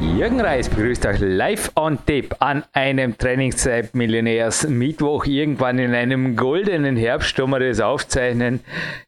Jürgen Reis begrüßt euch live on tape an einem Trainingszeit-Millionärs Mittwoch irgendwann in einem goldenen Herbst, wo wir das aufzeichnen.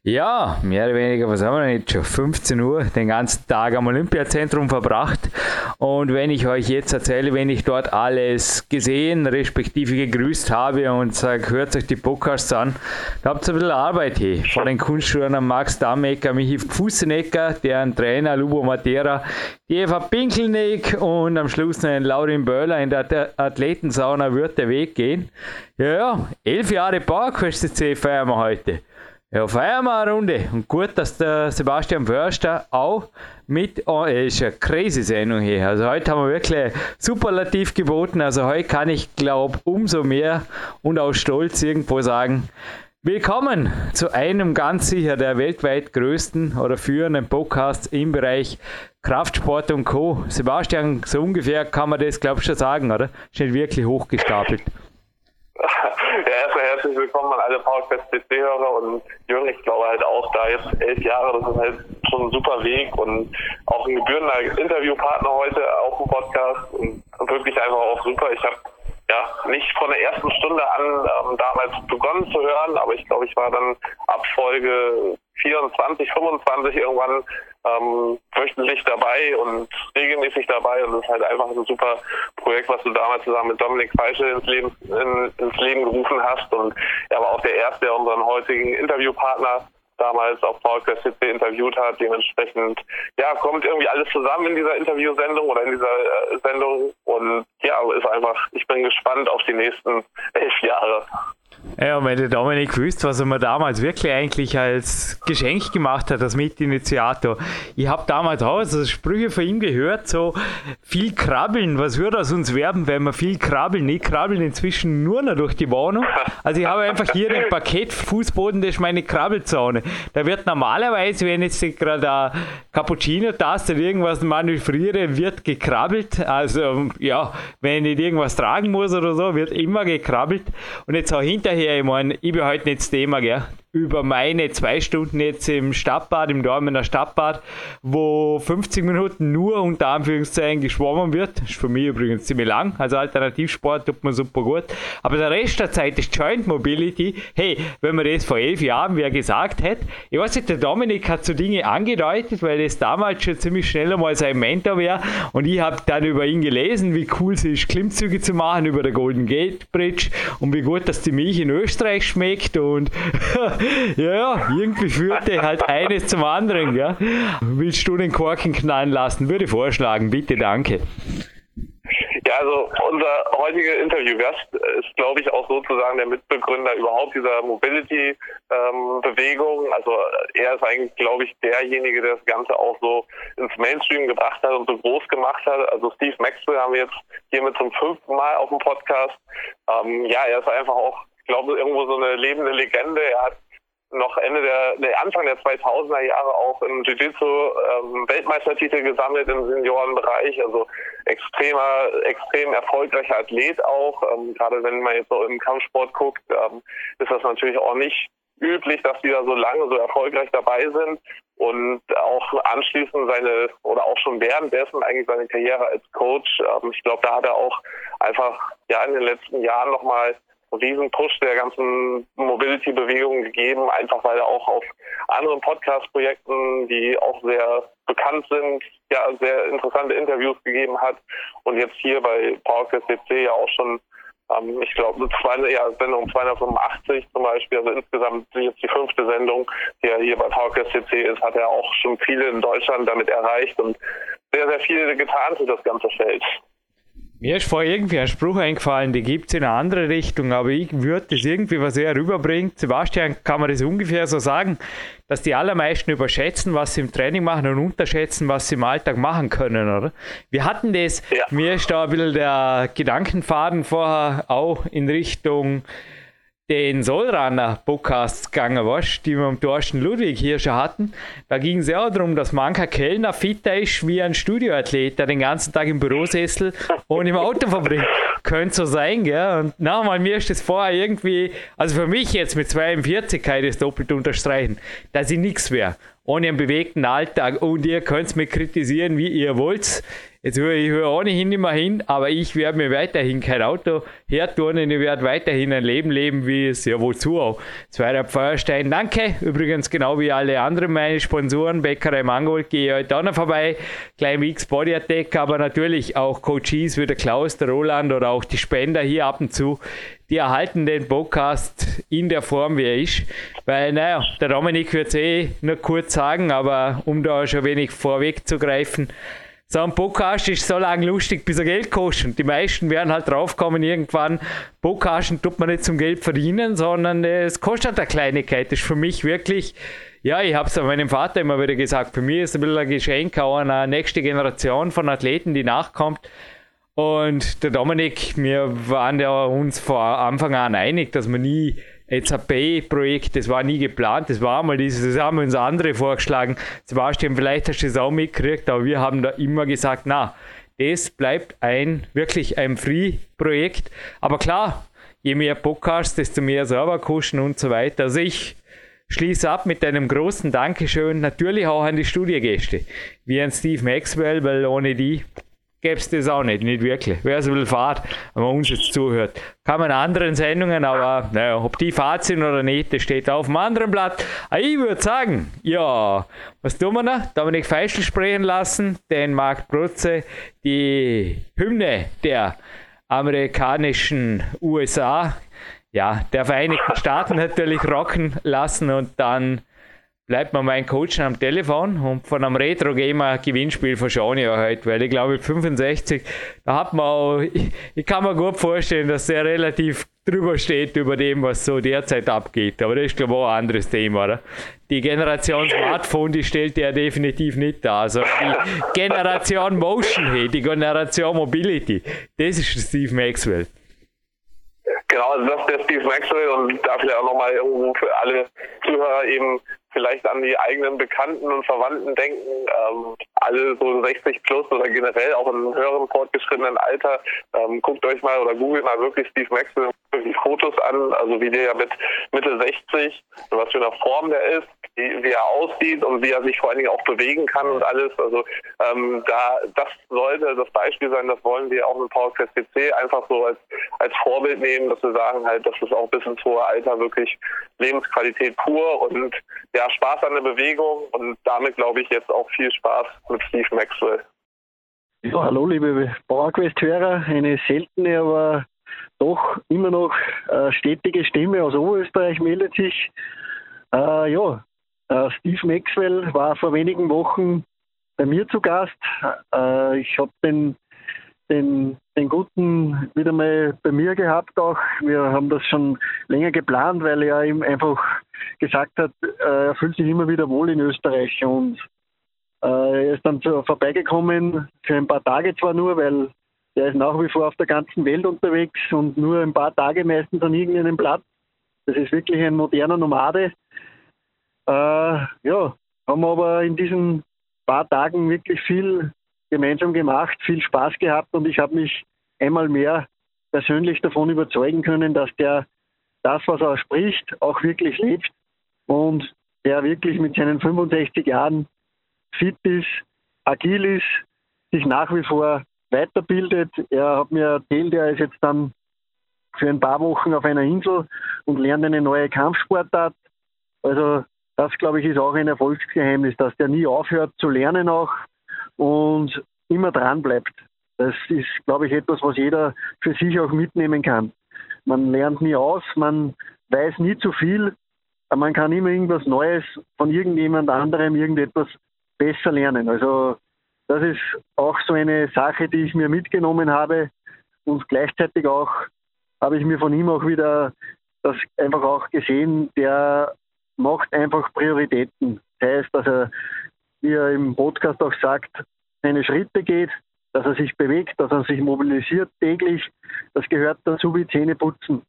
Ja, mehr oder weniger, was haben wir denn jetzt schon? 15 Uhr, den ganzen Tag am Olympiazentrum verbracht. Und wenn ich euch jetzt erzähle, wenn ich dort alles gesehen, respektive gegrüßt habe und sage, hört euch die Podcasts an, da habt ihr ein bisschen Arbeit hier. Vor den Kunstschuhen Max Damecker, Michi Fußenecker, deren Trainer Lubo Matera, die Eva Pinkelnick und am Schluss noch ein Laurin Böhler in der Athletensauna wird der Weg gehen. Ja, ja, elf Jahre PowerQuest C feiern wir heute. Ja, feiern wir eine Runde. Und gut, dass der Sebastian Förster auch mit, oh, ist eine crazy Sendung hier. Also heute haben wir wirklich superlativ geboten. Also heute kann ich, glaube umso mehr und auch stolz irgendwo sagen, Willkommen zu einem ganz sicher der weltweit größten oder führenden Podcasts im Bereich Kraftsport und Co. Sebastian, so ungefähr kann man das, glaube ich, schon sagen, oder? Ist nicht wirklich hochgestapelt. Ja, erstmal herzlich willkommen an alle PowerQuest CC-Hörer und Jürgen, ich glaube halt auch, da jetzt elf Jahre, das ist halt schon ein super Weg und auch ein gebührender Interviewpartner heute auf dem Podcast und wirklich einfach auch super. Ich habe ja, nicht von der ersten Stunde an ähm, damals begonnen zu hören, aber ich glaube, ich war dann ab Folge 24, 25 irgendwann ähm, wöchentlich dabei und regelmäßig dabei und es ist halt einfach ein super Projekt, was du damals zusammen mit Dominik Feischl ins Leben, in, ins Leben gerufen hast und er war auch der erste, der unseren heutigen Interviewpartner damals auf PowerQuest CC interviewt hat. Dementsprechend, ja, kommt irgendwie alles zusammen in dieser Interviewsendung oder in dieser äh, Sendung. Und ja, ist einfach, ich bin gespannt auf die nächsten elf Jahre. Ja, und wenn Dominik wüsste, was er mir damals wirklich eigentlich als Geschenk gemacht hat, als Mitinitiator. Ich habe damals auch so Sprüche von ihm gehört, so viel krabbeln, was würde aus uns werben, wenn wir viel krabbeln? Ich krabbeln inzwischen nur noch durch die Wohnung. Also ich habe einfach hier den Paketfußboden, das ist meine Krabbelzone. Da wird normalerweise, wenn jetzt gerade eine Cappuccino-Taste irgendwas manövriere, wird gekrabbelt. Also ja, wenn ich irgendwas tragen muss oder so, wird immer gekrabbelt. Und jetzt auch hinter hinterher, ich meine, ich bin heute nicht das Thema, gell? Über meine zwei Stunden jetzt im Stadtbad, im Dormener Stadtbad, wo 50 Minuten nur unter Anführungszeichen geschwommen wird. Ist für mich übrigens ziemlich lang. Also Alternativsport tut man super gut. Aber der Rest der Zeit ist Joint Mobility. Hey, wenn man das vor elf Jahren wer gesagt hätte, ich weiß nicht, der Dominik hat so Dinge angedeutet, weil das damals schon ziemlich schnell einmal sein Mentor wäre. Und ich habe dann über ihn gelesen, wie cool es ist, Klimmzüge zu machen über der Golden Gate Bridge und wie gut, dass die Milch in Österreich schmeckt und ja, ja, irgendwie führte halt eines zum anderen. Ja. Willst du den Korken knallen lassen? Würde ich vorschlagen, bitte, danke. Ja, also unser heutiger Interviewgast ist, glaube ich, auch sozusagen der Mitbegründer überhaupt dieser Mobility-Bewegung. Ähm, also er ist eigentlich, glaube ich, derjenige, der das Ganze auch so ins Mainstream gebracht hat und so groß gemacht hat. Also Steve Maxwell haben wir jetzt hiermit zum fünften Mal auf dem Podcast. Ähm, ja, er ist einfach auch, ich glaube, irgendwo so eine lebende Legende. Er hat noch Ende der, der Anfang der 2000er Jahre auch im Jiu-Jitsu ähm, Weltmeistertitel gesammelt im Seniorenbereich, also extremer, extrem erfolgreicher Athlet auch. Ähm, gerade wenn man jetzt so im Kampfsport guckt, ähm, ist das natürlich auch nicht üblich, dass die da so lange so erfolgreich dabei sind und auch anschließend seine oder auch schon währenddessen eigentlich seine Karriere als Coach. Ähm, ich glaube, da hat er auch einfach ja in den letzten Jahren nochmal riesen Push der ganzen Mobility-Bewegung gegeben, einfach weil er auch auf anderen Podcast-Projekten, die auch sehr bekannt sind, ja, sehr interessante Interviews gegeben hat und jetzt hier bei PowerQuest CC ja auch schon ähm, ich glaube, ja, Sendung 285 zum Beispiel, also insgesamt jetzt die fünfte Sendung, die ja hier bei PowerQuest CC ist, hat er auch schon viele in Deutschland damit erreicht und sehr, sehr viel getan für das ganze Feld. Mir ist vorher irgendwie ein Spruch eingefallen, die gibt es in eine andere Richtung, aber ich würde das irgendwie, was er rüberbringt, Sebastian, kann man das ungefähr so sagen, dass die allermeisten überschätzen, was sie im Training machen und unterschätzen, was sie im Alltag machen können, oder? Wir hatten das, ja. mir ist da ein bisschen der Gedankenfaden vorher auch in Richtung den Sollrunner-Podcast gegangen warst, die wir am Thorsten Ludwig hier schon hatten, da ging es ja auch darum, dass mancher Kellner fitter ist wie ein Studioathlet, der den ganzen Tag im Bürosessel und im Auto verbringt. Könnte so sein, gell? Und nochmal, mir ist das vorher irgendwie, also für mich jetzt mit 42 kann ich das doppelt unterstreichen, dass ich nichts wäre ohne einen bewegten Alltag und ihr könnt mich kritisieren, wie ihr wollt. Jetzt höre ich höre ohnehin mehr hin, aber ich werde mir weiterhin kein Auto hertun und ich werde weiterhin ein Leben leben, wie es ja wozu auch. Zweiter Feuerstein, danke. Übrigens genau wie alle anderen meine Sponsoren, Bäckerei Mangold, gehe ich heute auch noch vorbei. Klein X Body Attack, aber natürlich auch Coaches wie der Klaus, der Roland oder auch die Spender hier ab und zu, die erhalten den Podcast in der Form, wie er ist. Weil, naja, der Dominik wird es eh nur kurz sagen, aber um da schon wenig vorwegzugreifen, so ein Podcast ist so lange lustig, bis er Geld kostet. Die meisten werden halt draufkommen, irgendwann, Podcasten tut man nicht zum Geld verdienen, sondern es kostet eine Kleinigkeit. Das ist für mich wirklich, ja, ich habe es meinem Vater immer wieder gesagt, für mich ist es ein bisschen ein Geschenk auch an eine nächste Generation von Athleten, die nachkommt. Und der Dominik, wir waren ja uns vor Anfang an einig, dass wir nie jetzt ein projekt das war nie geplant, das war mal dieses, das haben uns andere vorgeschlagen. Sebastian, vielleicht hast du das auch mitgekriegt, aber wir haben da immer gesagt, na, das bleibt ein, wirklich ein Free-Projekt. Aber klar, je mehr Podcasts, desto mehr Serverkosten und so weiter. Also ich schließe ab mit einem großen Dankeschön, natürlich auch an die Studiogäste, wie an Steve Maxwell, weil ohne die gäbe es das auch nicht, nicht wirklich. Wer so will fahrt, wenn man uns jetzt zuhört. Kann man in anderen Sendungen, aber naja, ob die Fahrt sind oder nicht, das steht auf einem anderen Blatt. Aber ah, ich würde sagen, ja, was tun wir noch? Dominik Feischl sprechen lassen, den Marc Brutze, die Hymne der amerikanischen USA, ja, der Vereinigten Staaten natürlich rocken lassen und dann bleibt mir mein Coach am Telefon und von einem Retro Gamer Gewinnspiel verschaue ich heute, weil ich glaube 65, da hat man auch, ich, ich, kann mir gut vorstellen, dass der relativ drüber steht über dem, was so derzeit abgeht. Aber das ist glaube ich auch ein anderes Thema, oder? Die Generation Smartphone, die stellt ja definitiv nicht da. Also die Generation Motion, hey, die Generation Mobility, das ist Steve Maxwell. Genau, das ist der Steve Maxwell und da vielleicht auch nochmal irgendwo für alle Zuhörer eben vielleicht an die eigenen Bekannten und Verwandten denken, ähm, alle so 60 plus oder generell auch in höherem fortgeschrittenen Alter, ähm, guckt euch mal oder googelt mal wirklich Steve Maxwell die Fotos an, also wie der ja mit Mitte 60, was für eine Form der ist, wie, wie er aussieht und wie er sich vor allen Dingen auch bewegen kann und alles. Also ähm, da das sollte das Beispiel sein, das wollen wir auch mit PowerQuest PC einfach so als, als Vorbild nehmen, dass wir sagen halt, dass es auch bis ins hohe Alter wirklich Lebensqualität pur und ja, Spaß an der Bewegung und damit glaube ich jetzt auch viel Spaß mit Steve Maxwell. Ja, hallo liebe PowerQuest-Hörer, eine seltene, aber doch immer noch äh, stetige Stimme aus Oberösterreich meldet sich. Äh, ja, äh, Steve Maxwell war vor wenigen Wochen bei mir zu Gast. Äh, ich habe den, den, den Guten wieder mal bei mir gehabt auch. Wir haben das schon länger geplant, weil er ihm einfach gesagt hat, äh, er fühlt sich immer wieder wohl in Österreich und äh, er ist dann vorbeigekommen, für ein paar Tage zwar nur, weil der ist nach wie vor auf der ganzen Welt unterwegs und nur ein paar Tage meistens an irgendeinem Platz. Das ist wirklich ein moderner Nomade. Äh, ja, haben aber in diesen paar Tagen wirklich viel gemeinsam gemacht, viel Spaß gehabt und ich habe mich einmal mehr persönlich davon überzeugen können, dass der das, was er spricht, auch wirklich lebt und der wirklich mit seinen 65 Jahren fit ist, agil ist, sich nach wie vor weiterbildet. Er hat mir erzählt, er ist jetzt dann für ein paar Wochen auf einer Insel und lernt eine neue Kampfsportart. Also das, glaube ich, ist auch ein Erfolgsgeheimnis, dass der nie aufhört zu lernen auch und immer dran bleibt. Das ist, glaube ich, etwas, was jeder für sich auch mitnehmen kann. Man lernt nie aus, man weiß nie zu viel, aber man kann immer irgendwas Neues von irgendjemand anderem irgendetwas besser lernen. Also das ist auch so eine Sache, die ich mir mitgenommen habe und gleichzeitig auch habe ich mir von ihm auch wieder das einfach auch gesehen, der macht einfach Prioritäten. Das heißt, dass er, wie er im Podcast auch sagt, seine Schritte geht, dass er sich bewegt, dass er sich mobilisiert täglich. Das gehört dazu wie Zähne putzen.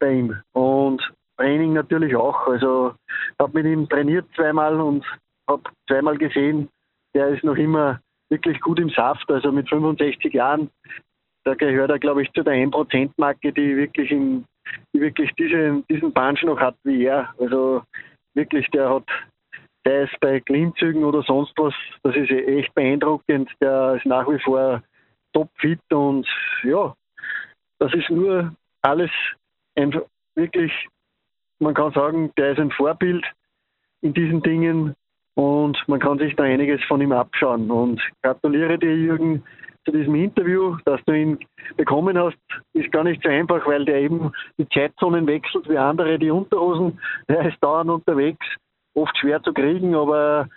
bei ihm. Und Training natürlich auch. Also habe mit ihm trainiert zweimal und habe zweimal gesehen, der ist noch immer wirklich gut im Saft. Also mit 65 Jahren, da gehört er, glaube ich, zu der 1%-Marke, die wirklich in, die wirklich diese, diesen Punch noch hat wie er. Also wirklich, der hat, der ist bei Klimmzügen oder sonst was, das ist echt beeindruckend. Der ist nach wie vor topfit und ja, das ist nur alles ein, wirklich, man kann sagen, der ist ein Vorbild in diesen Dingen und man kann sich da einiges von ihm abschauen. Und gratuliere dir, Jürgen, zu diesem Interview, dass du ihn bekommen hast, ist gar nicht so einfach, weil der eben die Zeitzonen wechselt wie andere, die Unterhosen. Der ist dauernd unterwegs, oft schwer zu kriegen, aber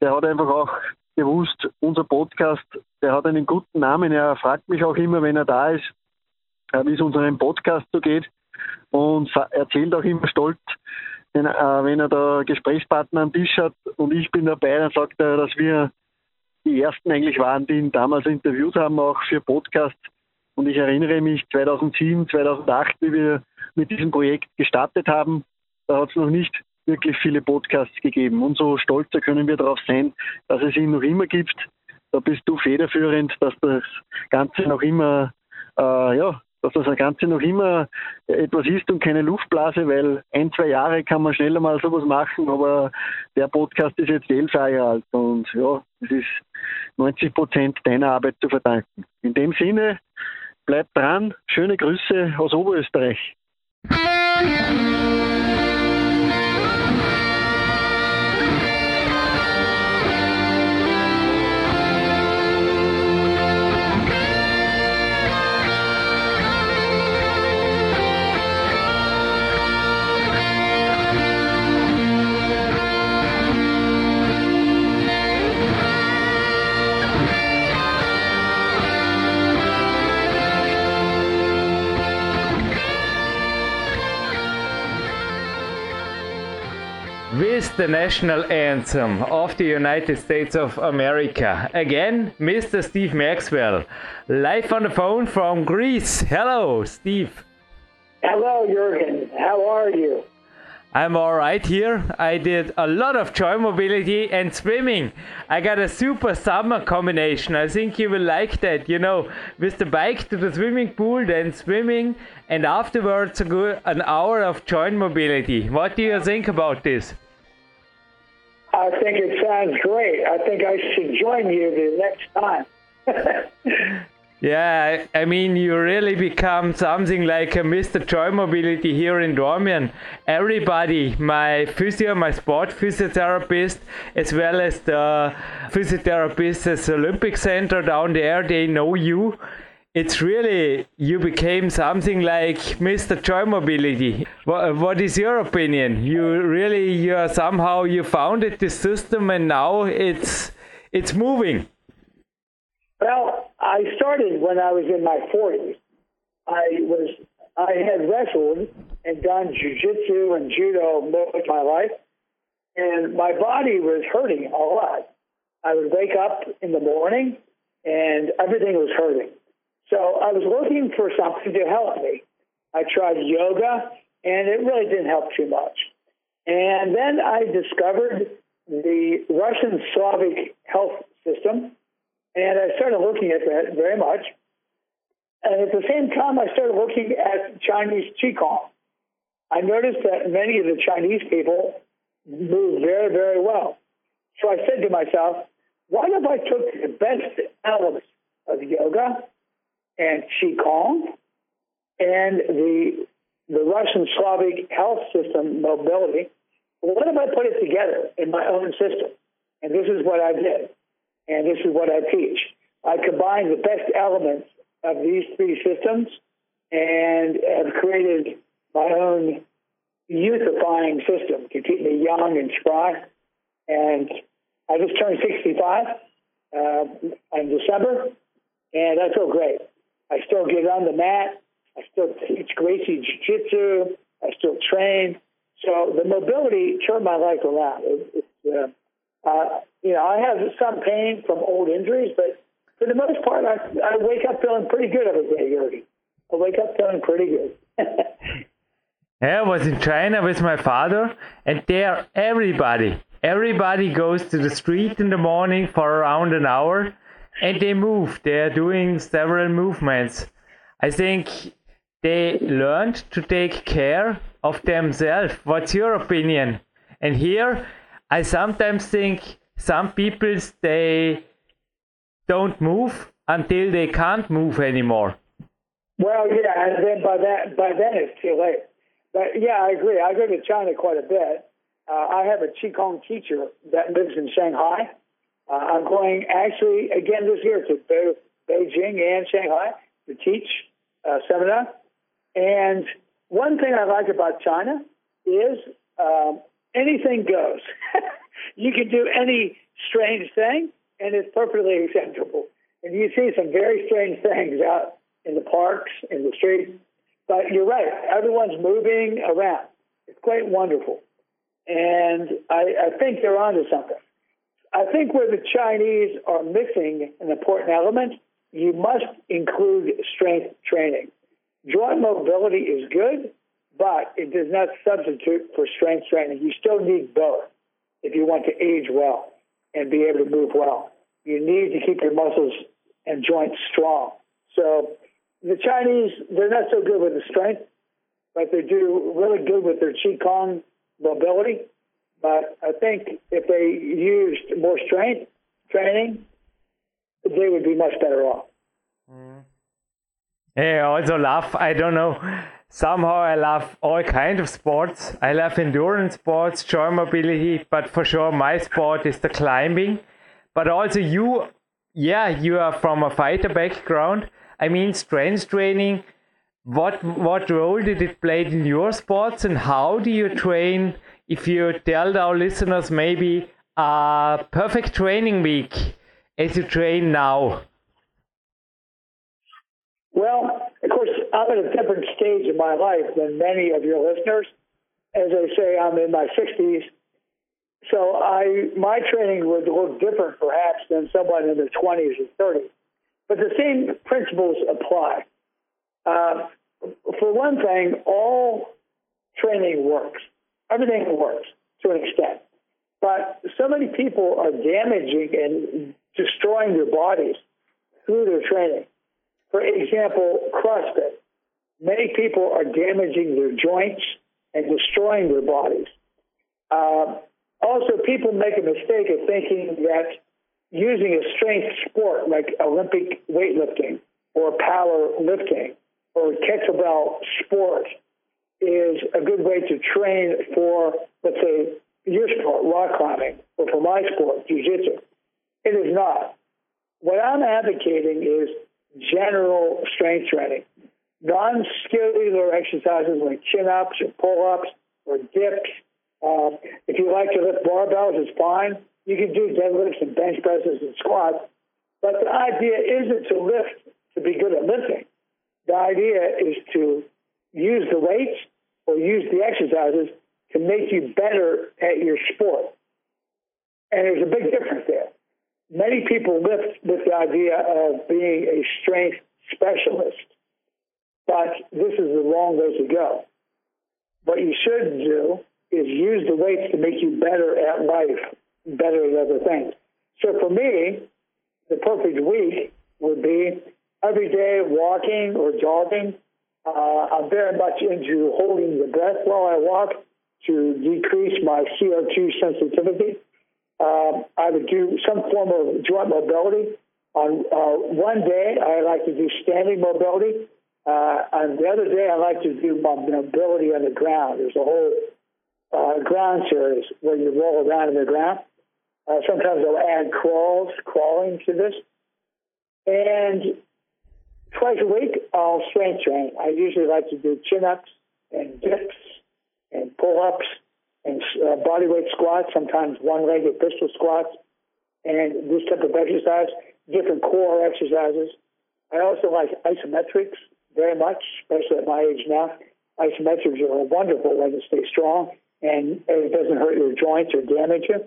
der hat einfach auch gewusst, unser Podcast, der hat einen guten Namen. Er fragt mich auch immer, wenn er da ist, äh, wie es unserem Podcast so geht und erzählt auch immer stolz, wenn, äh, wenn er da Gesprächspartner am Tisch hat und ich bin dabei, dann sagt er, dass wir die ersten eigentlich waren, die ihn damals interviewt haben, auch für Podcasts. Und ich erinnere mich 2007, 2008, wie wir mit diesem Projekt gestartet haben, da hat es noch nicht wirklich viele Podcasts gegeben. Umso stolzer können wir darauf sein, dass es ihn noch immer gibt. Da bist du federführend, dass das Ganze noch immer äh, ja, dass das Ganze noch immer etwas ist und keine Luftblase, weil ein, zwei Jahre kann man schneller mal sowas machen, aber der Podcast ist jetzt elf Jahre alt und ja, es ist 90 Prozent deiner Arbeit zu verdanken. In dem Sinne, bleibt dran, schöne Grüße aus Oberösterreich. With the national anthem of the United States of America. Again, Mr. Steve Maxwell, live on the phone from Greece. Hello, Steve. Hello, Jurgen. How are you? I'm alright here. I did a lot of joint mobility and swimming. I got a super summer combination. I think you will like that. You know, with the bike to the swimming pool, then swimming, and afterwards a good, an hour of joint mobility. What do you think about this? I think it sounds great. I think I should join you the next time. yeah, I mean, you really become something like a Mr. Joint Mobility here in Dornbirn. Everybody, my physio, my sport physiotherapist, as well as the physiotherapists at the Olympic Center down there, they know you it's really you became something like Mr. Joint Mobility. What, what is your opinion? You really you are somehow you founded this system and now it's it's moving. Well, I started when I was in my 40s. I was I had wrestled and done jujitsu and judo most of my life, and my body was hurting a lot. I would wake up in the morning and everything was hurting. So I was looking for something to help me. I tried yoga, and it really didn't help too much. And then I discovered the Russian Slavic health system, and I started looking at that very much. And at the same time, I started looking at Chinese Qigong. I noticed that many of the Chinese people move very, very well. So I said to myself, what if I took the best elements of yoga and Qigong and the the Russian Slavic health system mobility. what if I put it together in my own system? And this is what I did, and this is what I teach. I combine the best elements of these three systems and have created my own youthifying system to keep me young and spry. And I just turned 65 uh, in December, and I feel great. I still get on the mat. I still teach Gracie Jiu-Jitsu. I still train. So the mobility turned my life around. It, it, uh, uh, you know, I have some pain from old injuries, but for the most part, I, I wake up feeling pretty good every day, Jurgen. I wake up feeling pretty good. I was in China with my father, and there everybody, everybody goes to the street in the morning for around an hour, and they move. They are doing several movements. I think they learned to take care of themselves. What's your opinion? And here, I sometimes think some people they don't move until they can't move anymore. Well, yeah, and then by that by then it's too late. But yeah, I agree. I go to China quite a bit. Uh, I have a Qigong teacher that lives in Shanghai. Uh, I'm going actually again this year to Beijing and Shanghai to teach uh, seminar. And one thing I like about China is um, anything goes. you can do any strange thing, and it's perfectly acceptable. And you see some very strange things out in the parks, in the streets. But you're right, everyone's moving around. It's quite wonderful. And I, I think they're onto something. I think where the Chinese are missing an important element, you must include strength training. Joint mobility is good, but it does not substitute for strength training. You still need both if you want to age well and be able to move well. You need to keep your muscles and joints strong. So the Chinese, they're not so good with the strength, but they do really good with their Qigong mobility. But I think if they used more strength training, they would be much better off. Mm. Yeah, I also love, I don't know, somehow I love all kind of sports. I love endurance sports, joint mobility, but for sure my sport is the climbing. But also you, yeah, you are from a fighter background. I mean, strength training. What what role did it play in your sports, and how do you train? If you tell our listeners maybe a perfect training week as you train now. Well, of course, I'm at a different stage in my life than many of your listeners. As I say, I'm in my 60s. So I my training would look different perhaps than someone in their 20s or 30s. But the same principles apply. Uh, for one thing, all training works. Everything works to an extent. But so many people are damaging and destroying their bodies through their training. For example, CrossFit. Many people are damaging their joints and destroying their bodies. Uh, also, people make a mistake of thinking that using a strength sport like Olympic weightlifting or power lifting or kettlebell sport is a good way to train for, let's say, your sport, rock climbing, or for my sport, jiu-jitsu. It is not. What I'm advocating is general strength training, non-skillular exercises like chin-ups or pull-ups or dips. Um, if you like to lift barbells, it's fine. You can do deadlifts and bench presses and squats, but the idea isn't to lift to be good at lifting. The idea is to use the weights or use the exercises to make you better at your sport. And there's a big difference there. Many people lift with the idea of being a strength specialist, but this is the wrong way to go. What you should do is use the weights to make you better at life better at other things. So for me, the perfect week would be every day walking or jogging. Uh, I'm very much into holding the breath while I walk to decrease my CO2 sensitivity. Um, I would do some form of joint mobility. On uh, one day, I like to do standing mobility. Uh, on the other day, I like to do mobility on the ground. There's a whole uh, ground series where you roll around in the ground. Uh, sometimes I'll add crawls, crawling to this. And twice a week, I'll strength train. I usually like to do chin ups and dips and pull ups and uh, body weight squats, sometimes one legged pistol squats, and this type of exercise, different core exercises. I also like isometrics very much, especially at my age now. Isometrics are a wonderful way to stay strong and it doesn't hurt your joints or damage you.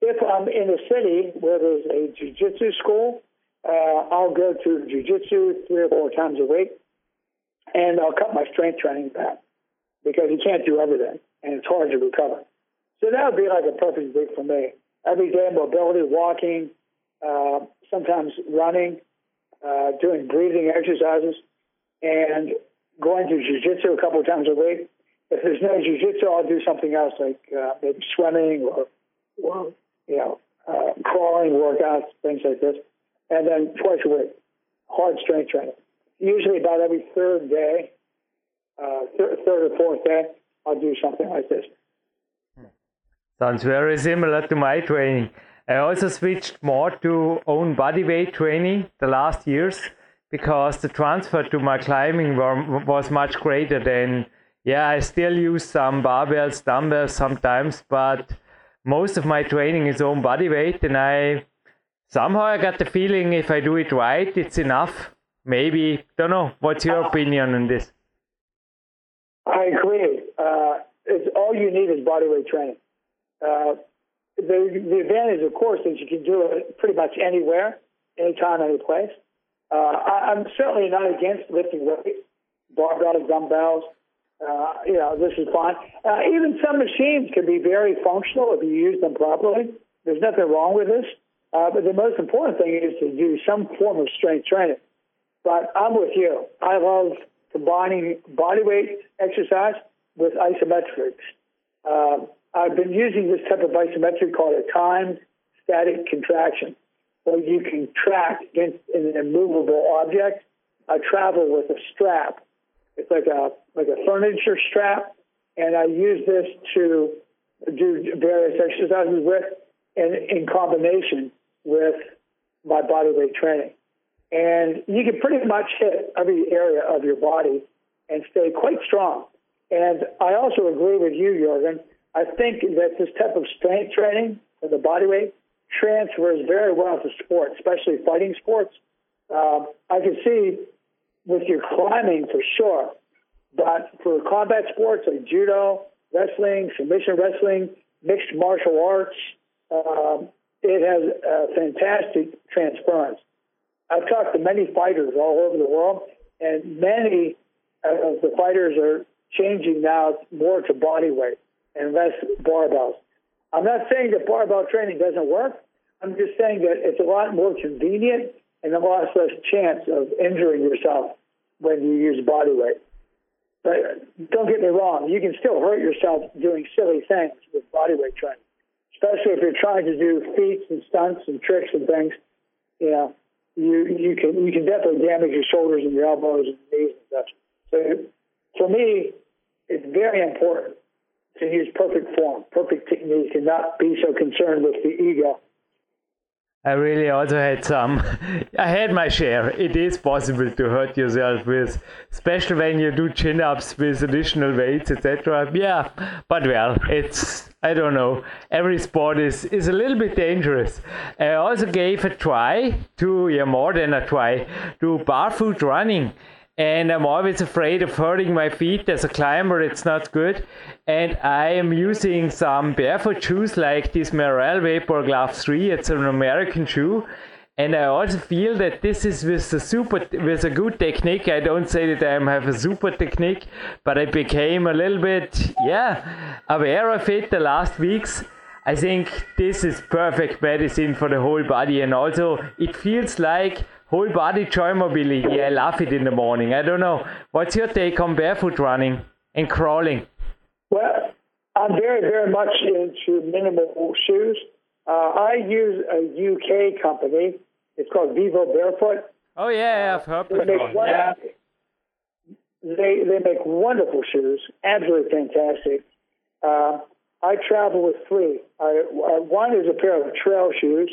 If I'm in a city where there's a jiu-jitsu school, uh, I'll go to jiu-jitsu three or four times a week. and I'll cut my strength training back because you can't do everything, and it's hard to recover. So that would be like a perfect week for me. Every day, mobility, walking, uh, sometimes running, uh, doing breathing exercises, and going to jiu-jitsu a couple of times a week. If there's no jiu-jitsu, I'll do something else like uh, maybe swimming or, or you know, uh, crawling workouts, things like this. And then twice a week, hard strength training. Usually about every third day, uh, third, third or fourth day, I'll do something like this. Sounds very similar to my training. I also switched more to own body weight training the last years because the transfer to my climbing was much greater than yeah i still use some barbells dumbbells sometimes but most of my training is own body weight and i somehow i got the feeling if i do it right it's enough maybe don't know what's your opinion on this i agree uh, it's all you need is body weight training uh, the, the advantage of course is you can do it pretty much anywhere anytime any place uh, I, I'm certainly not against lifting weights, barbells, dumbbells. Uh, you know, this is fine. Uh, even some machines can be very functional if you use them properly. There's nothing wrong with this. Uh, but the most important thing is to do some form of strength training. But I'm with you. I love combining body weight exercise with isometrics. Uh, I've been using this type of isometric called a timed static contraction where you can track against an immovable object. I travel with a strap. It's like a like a furniture strap, and I use this to do various exercises with, and in combination with my body weight training. And you can pretty much hit every area of your body and stay quite strong. And I also agree with you, Jorgen. I think that this type of strength training for the body weight transfers very well to sports, especially fighting sports. Um, I can see with your climbing for sure, but for combat sports like judo, wrestling, submission wrestling, mixed martial arts, um, it has a fantastic transference. I've talked to many fighters all over the world, and many of the fighters are changing now more to body weight and less barbells. I'm not saying that barbell training doesn't work. I'm just saying that it's a lot more convenient and a lot less chance of injuring yourself when you use body weight. But don't get me wrong, you can still hurt yourself doing silly things with body weight training, especially if you're trying to do feats and stunts and tricks and things. You know, you you can you can definitely damage your shoulders and your elbows and knees and such. So for me, it's very important to use perfect form, perfect technique, and not be so concerned with the ego. I really also had some. I had my share. It is possible to hurt yourself with, especially when you do chin ups with additional weights, etc. Yeah, but well, it's I don't know. Every sport is is a little bit dangerous. I also gave a try to yeah more than a try to barefoot running and I'm always afraid of hurting my feet. As a climber, it's not good. And I am using some barefoot shoes like this Merrell Vapor Glove 3. It's an American shoe. And I also feel that this is with a super, with a good technique. I don't say that I have a super technique, but I became a little bit, yeah, aware of it the last weeks. I think this is perfect medicine for the whole body, and also it feels like whole body joint mobility. I love it in the morning. I don't know. What's your take on barefoot running and crawling? Well, I'm very, very much into minimal shoes. Uh, I use a UK company. It's called Vivo Barefoot. Oh yeah, I've heard they make, yeah. they they make wonderful shoes, absolutely fantastic. Uh, I travel with three. I, uh, one is a pair of trail shoes,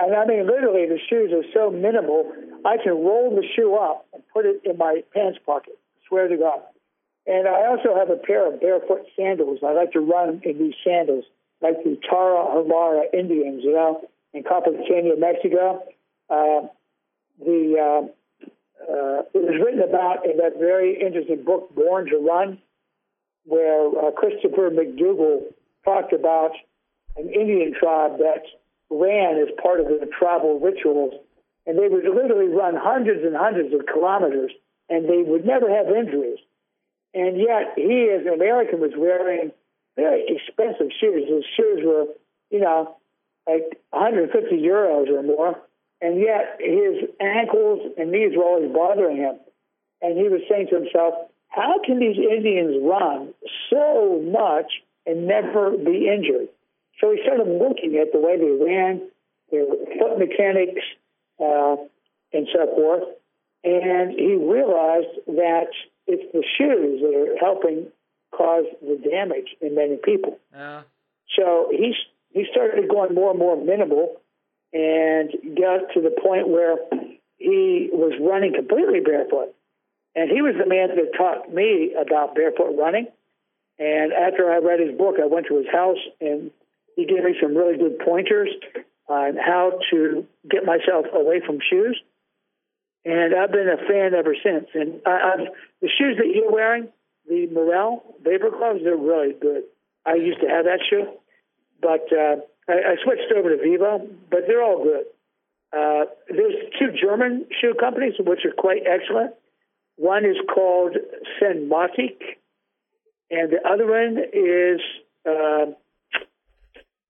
and I mean, literally, the shoes are so minimal. I can roll the shoe up and put it in my pants pocket. Swear to God. And I also have a pair of barefoot sandals. I like to run in these sandals, like the Tarahumara Indians, you know, in Copper Canyon, Mexico. Uh, the uh, uh, it was written about in that very interesting book, Born to Run, where uh, Christopher McDougall talked about an Indian tribe that ran as part of their tribal rituals. And they would literally run hundreds and hundreds of kilometers and they would never have injuries. And yet, he, as an American, was wearing very expensive shoes. His shoes were, you know, like 150 euros or more, and yet his ankles and knees were always bothering him. And he was saying to himself, how can these Indians run so much and never be injured? So he started looking at the way they ran, their foot mechanics, uh, and so forth. And he realized that it's the shoes that are helping cause the damage in many people. Yeah. So he he started going more and more minimal, and got to the point where he was running completely barefoot. And he was the man that taught me about barefoot running. And after I read his book, I went to his house and he gave me some really good pointers on how to get myself away from shoes. And I've been a fan ever since. And I, I've, the shoes that you're wearing, the Merrell Vapor Gloves, they're really good. I used to have that shoe, but uh, I, I switched over to Vivo, but they're all good. Uh, there's two German shoe companies which are quite excellent. One is called Senmatic, and the other one is uh,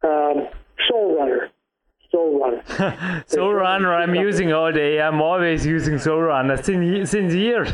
um, Sole Runner. Sole Runner. Sole Runner, I'm using all day. I'm always using Sole Runner since, since years.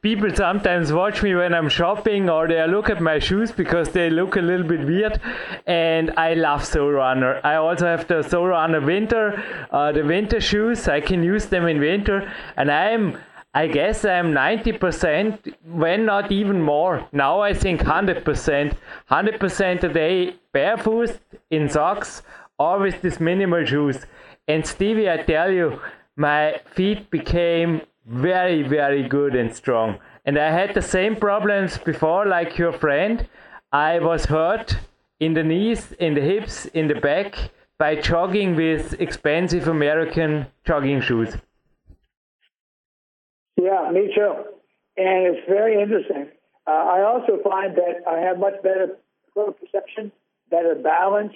People sometimes watch me when I'm shopping or they look at my shoes because they look a little bit weird. And I love Sole Runner. I also have the Sole Runner Winter, uh, the winter shoes. I can use them in winter. And I'm I guess I'm 90%, when not even more. Now I think 100%. 100% a day barefoot in socks or with these minimal shoes. And Stevie, I tell you, my feet became very, very good and strong. And I had the same problems before, like your friend. I was hurt in the knees, in the hips, in the back by jogging with expensive American jogging shoes. Yeah, me too. And it's very interesting. Uh, I also find that I have much better perception, better balance,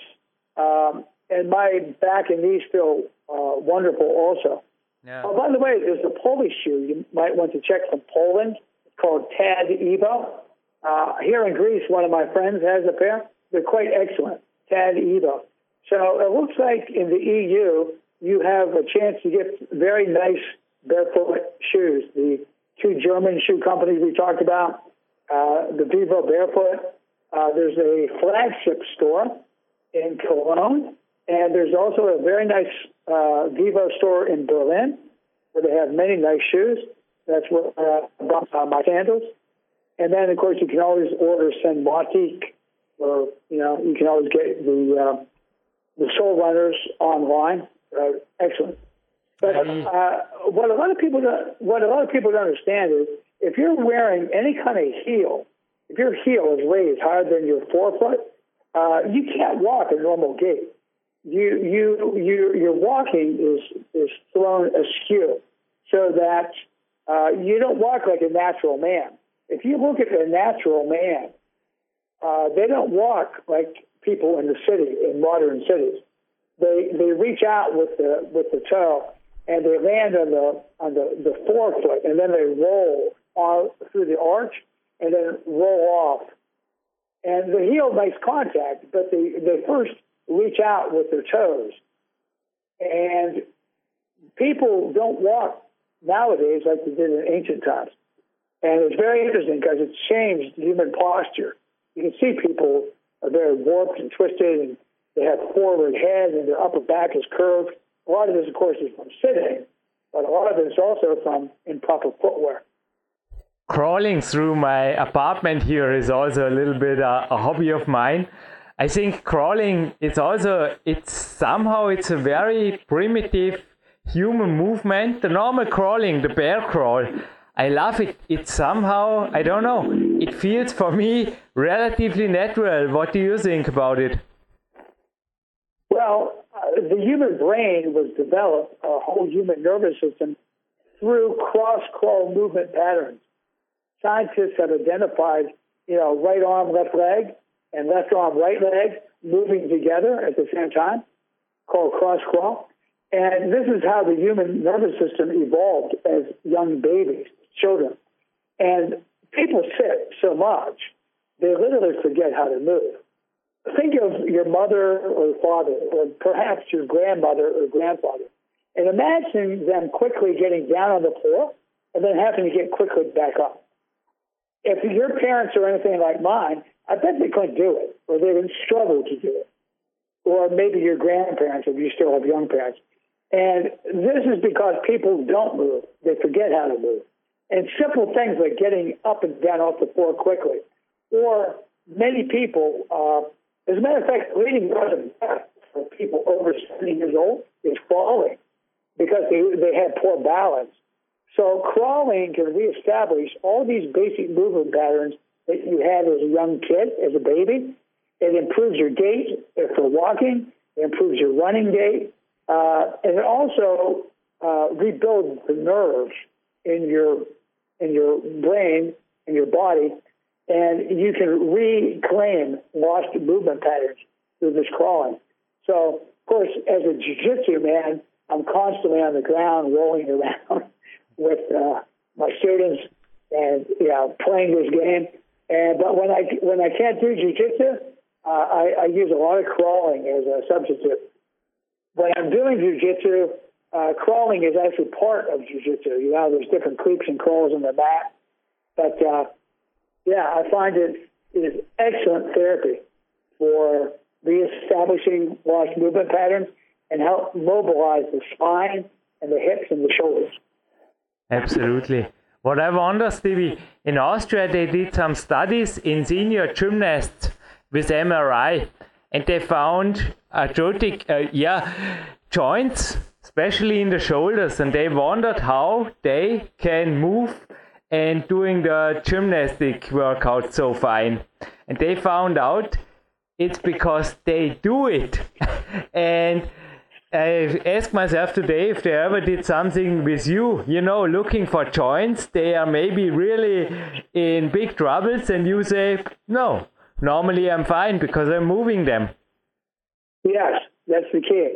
um, and my back and knees feel uh, wonderful also. Yeah. Oh, by the way, there's a Polish shoe you might want to check from Poland. It's called Tadeevo. Uh, here in Greece, one of my friends has a pair. They're quite excellent. Tadeevo. So it looks like in the EU, you have a chance to get very nice barefoot shoes. The two German shoe companies we talked about, uh, the Vivo Barefoot. Uh, there's a flagship store in Cologne, and there's also a very nice uh, Vivo store in Berlin where they have many nice shoes. That's where uh, I bought uh, my sandals. And then, of course, you can always order Senmatic, or you know, you can always get the uh, the Sole Runners online. Uh, excellent. But uh, what a lot of people don't, what a lot of people don't understand is if you're wearing any kind of heel, if your heel is raised higher than your forefoot, uh, you can't walk a normal gait. You you you your walking is is thrown askew, so that uh, you don't walk like a natural man. If you look at a natural man, uh, they don't walk like people in the city in modern cities. They they reach out with the with the toe and they land on the on the, the forefoot, and then they roll on through the arch, and then roll off. And the heel makes contact, but they, they first reach out with their toes. And people don't walk nowadays like they did in ancient times. And it's very interesting because it's changed human posture. You can see people are very warped and twisted, and they have forward head, and their upper back is curved a lot of this, of course, is from sitting, but a lot of it is also from improper footwear. Crawling through my apartment here is also a little bit a, a hobby of mine. I think crawling is also it's somehow it's a very primitive human movement. The normal crawling, the bear crawl, I love it. It's somehow I don't know. It feels for me relatively natural. What do you think about it? Well, the human brain was developed, a whole human nervous system, through cross crawl movement patterns. Scientists have identified, you know, right arm, left leg, and left arm, right leg moving together at the same time, called cross crawl. And this is how the human nervous system evolved as young babies, children. And people sit so much, they literally forget how to move. Think of your mother or father, or perhaps your grandmother or grandfather, and imagine them quickly getting down on the floor and then having to get quickly back up. If your parents are anything like mine, I bet they couldn't do it, or they would struggle to do it. Or maybe your grandparents, if you still have young parents. And this is because people don't move. They forget how to move. And simple things like getting up and down off the floor quickly. Or many people, uh, as a matter of fact, leading cause of death for people over 70 years old is falling because they, they have poor balance. So crawling can reestablish all these basic movement patterns that you had as a young kid, as a baby. It improves your gait for walking. It improves your running gait. Uh, and it also uh, rebuilds the nerves in your in your brain and your body, and you can reclaim lost movement patterns through this crawling. So, of course, as a jiu-jitsu man, I'm constantly on the ground rolling around with uh, my students and you know playing this game. And but when I when I can't do jiu-jitsu, uh, I, I use a lot of crawling as a substitute. When I'm doing jiu-jitsu, uh, crawling is actually part of jiu-jitsu. You know, there's different creeps and crawls in the mat. But uh, yeah, I find it is excellent therapy for reestablishing lost movement patterns and help mobilize the spine and the hips and the shoulders. Absolutely. What I wonder, Stevie, in Austria they did some studies in senior gymnasts with MRI, and they found arthrotic, uh, yeah, joints, especially in the shoulders, and they wondered how they can move and doing the gymnastic workout so fine. And they found out it's because they do it. and I ask myself today if they ever did something with you, you know, looking for joints, they are maybe really in big troubles, and you say, no, normally I'm fine because I'm moving them. Yes, that's the key.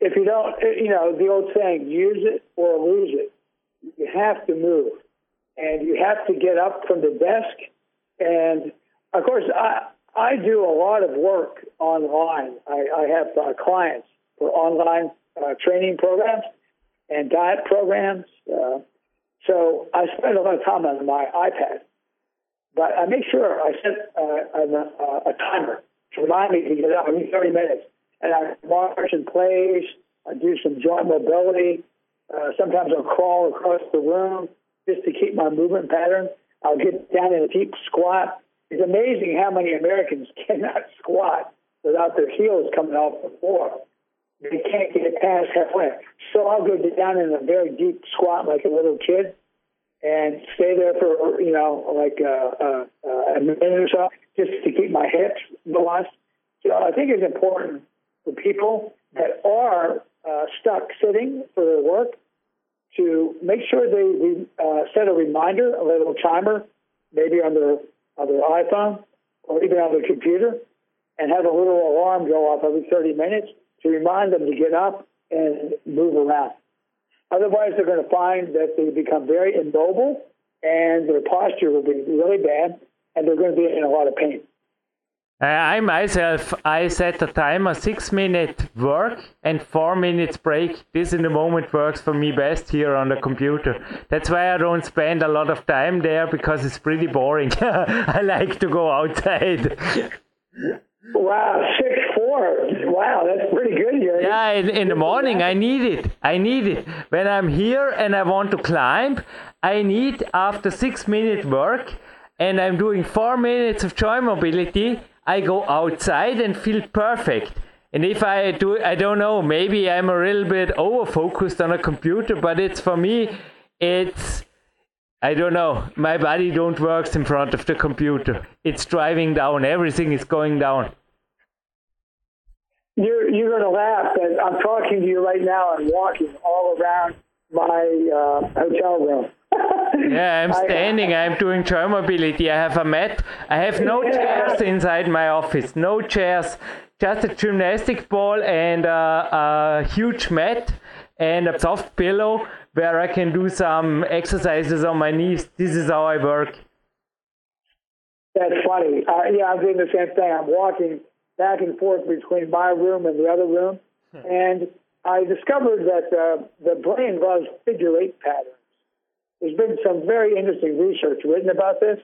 If you don't, you know, the old saying, use it or lose it. You have to move, and you have to get up from the desk. And of course, I I do a lot of work online. I, I have uh, clients for online uh, training programs and diet programs. Uh, so I spend a lot of time on my iPad, but I make sure I set uh, a, a, timer to remind me to get up every 30 minutes. And I march in place. I do some joint mobility. Uh, sometimes I'll crawl across the room just to keep my movement pattern. I'll get down in a deep squat. It's amazing how many Americans cannot squat without their heels coming off the floor they can't get past halfway. So I'll go down in a very deep squat like a little kid and stay there for, you know, like uh, uh, uh, a minute or so just to keep my hips balanced. So I think it's important for people that are uh, stuck sitting for their work to make sure they uh, set a reminder, a little timer, maybe on their, on their iPhone or even on their computer, and have a little alarm go off every 30 minutes to remind them to get up and move around. Otherwise, they're going to find that they become very immobile and their posture will be really bad and they're going to be in a lot of pain. Uh, I myself, I set a timer six minute work and four minutes break. This in the moment works for me best here on the computer. That's why I don't spend a lot of time there because it's pretty boring. I like to go outside. Wow, six four. Wow, that's pretty good here. Yeah, in, in the morning I need it. I need it. When I'm here and I want to climb, I need after six minute work and I'm doing four minutes of joint mobility, I go outside and feel perfect. And if I do, I don't know, maybe I'm a little bit over focused on a computer, but it's for me, it's I don't know. My body don't works in front of the computer. It's driving down. Everything is going down. You're you're gonna laugh, but I'm talking to you right now and walking all around my uh, hotel room. Yeah, I'm standing. I, I'm doing chair mobility. I have a mat. I have no chairs inside my office. No chairs. Just a gymnastic ball and a, a huge mat and a soft pillow where I can do some exercises on my knees. This is how I work. That's funny. Uh, yeah, I'm doing the same thing. I'm walking back and forth between my room and the other room, hmm. and I discovered that uh, the brain loves figure eight patterns. There's been some very interesting research written about this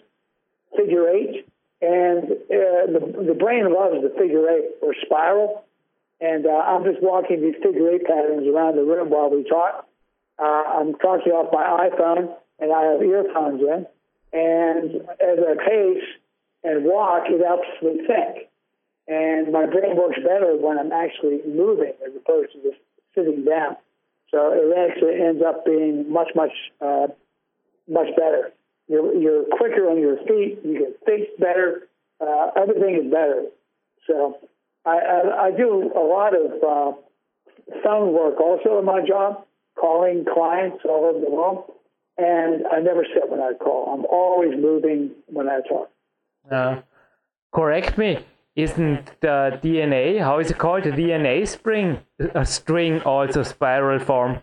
figure eight, and uh, the the brain loves the figure eight or spiral. And uh, I'm just walking these figure eight patterns around the room while we talk. Uh, I'm talking off my iPhone, and I have earphones in. And as I pace and walk, it helps me think. And my brain works better when I'm actually moving as opposed to just sitting down. So it actually ends up being much, much, uh, much better. You're, you're quicker on your feet. You can think better. Uh, everything is better. So I, I, I do a lot of uh, phone work also in my job, calling clients all over the world. And I never sit when I call. I'm always moving when I talk. Uh, correct me. Isn't the DNA, how is it called? The DNA spring, a string also spiral form?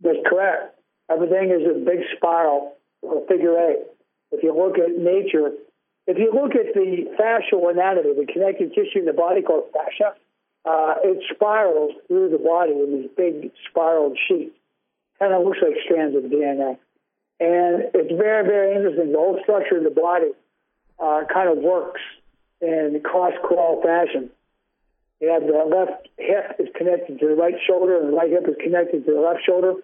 That's correct. Everything is a big spiral or figure eight. If you look at nature, if you look at the fascial anatomy, the connective tissue in the body called fascia, uh, it spirals through the body in these big spiraled sheets. Kind of looks like strands of DNA. And it's very, very interesting. The whole structure of the body uh, kind of works in cross crawl fashion. You have the left hip is connected to the right shoulder, and the right hip is connected to the left shoulder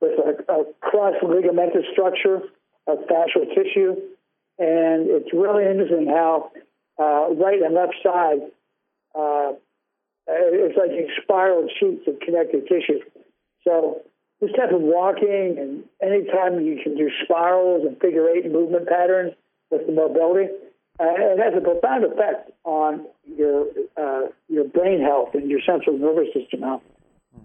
with a, a cross ligamentous structure of fascial tissue. And it's really interesting how uh, right and left side, uh, it's like spiraled sheets of connective tissue. So this type of walking and anytime you can do spirals and figure eight movement patterns with the mobility, uh, it has a profound effect on your uh, your brain health and your central nervous system health.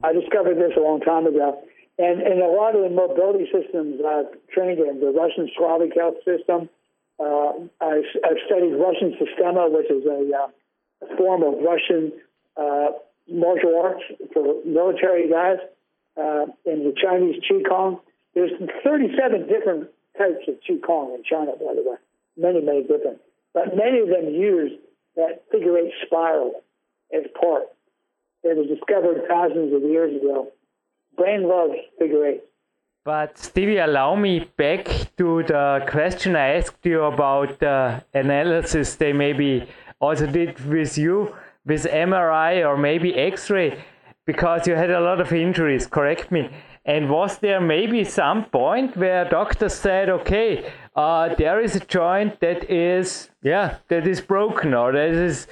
I discovered this a long time ago, and in a lot of the mobility systems I've trained in, the Russian Slavic health system. Uh, I, have studied Russian Sistema, which is a, uh, form of Russian uh, martial arts for military guys uh, in the Chinese Qigong. There's 37 different types of Qigong in China, by the way, many, many different. But many of them use that figure eight spiral as part. It was discovered thousands of years ago. Brain was figure eight. But Stevie, allow me back to the question I asked you about the analysis they maybe also did with you with MRI or maybe X-ray because you had a lot of injuries, correct me. And was there maybe some point where doctors said, okay, uh, there is a joint that is, yeah, that is broken or that is